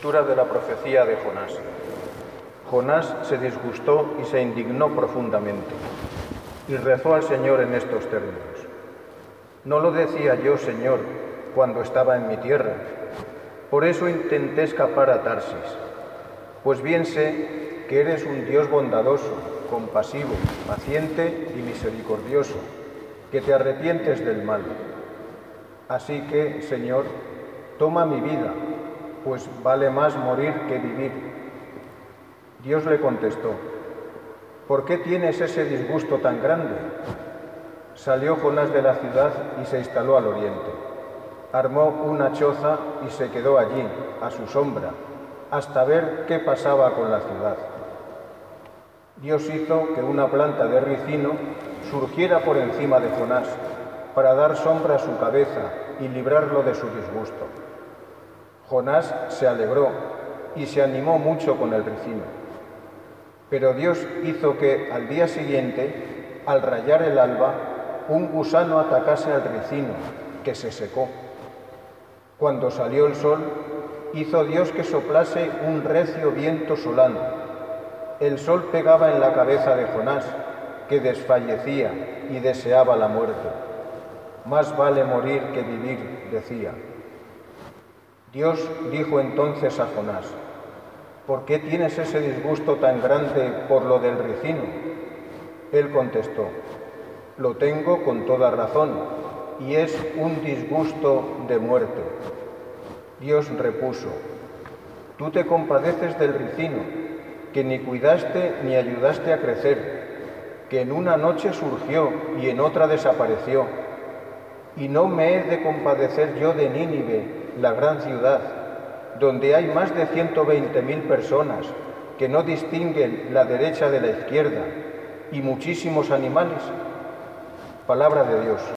Lectura de la profecía de Jonás. Jonás se disgustó y se indignó profundamente y rezó al Señor en estos términos. No lo decía yo, Señor, cuando estaba en mi tierra. Por eso intenté escapar a Tarsis. Pues bien sé que eres un Dios bondadoso, compasivo, paciente y misericordioso, que te arrepientes del mal. Así que, Señor, toma mi vida pues vale más morir que vivir. Dios le contestó, ¿por qué tienes ese disgusto tan grande? Salió Jonás de la ciudad y se instaló al oriente. Armó una choza y se quedó allí, a su sombra, hasta ver qué pasaba con la ciudad. Dios hizo que una planta de ricino surgiera por encima de Jonás para dar sombra a su cabeza y librarlo de su disgusto. Jonás se alegró y se animó mucho con el ricino. Pero Dios hizo que al día siguiente, al rayar el alba, un gusano atacase al ricino, que se secó. Cuando salió el sol, hizo Dios que soplase un recio viento solano. El sol pegaba en la cabeza de Jonás, que desfallecía y deseaba la muerte. Más vale morir que vivir, decía. Dios dijo entonces a Jonás, ¿por qué tienes ese disgusto tan grande por lo del ricino? Él contestó, lo tengo con toda razón y es un disgusto de muerte. Dios repuso, tú te compadeces del ricino, que ni cuidaste ni ayudaste a crecer, que en una noche surgió y en otra desapareció. Y no me he de compadecer yo de Nínive, la gran ciudad, donde hay más de 120.000 personas que no distinguen la derecha de la izquierda y muchísimos animales. Palabra de Dios.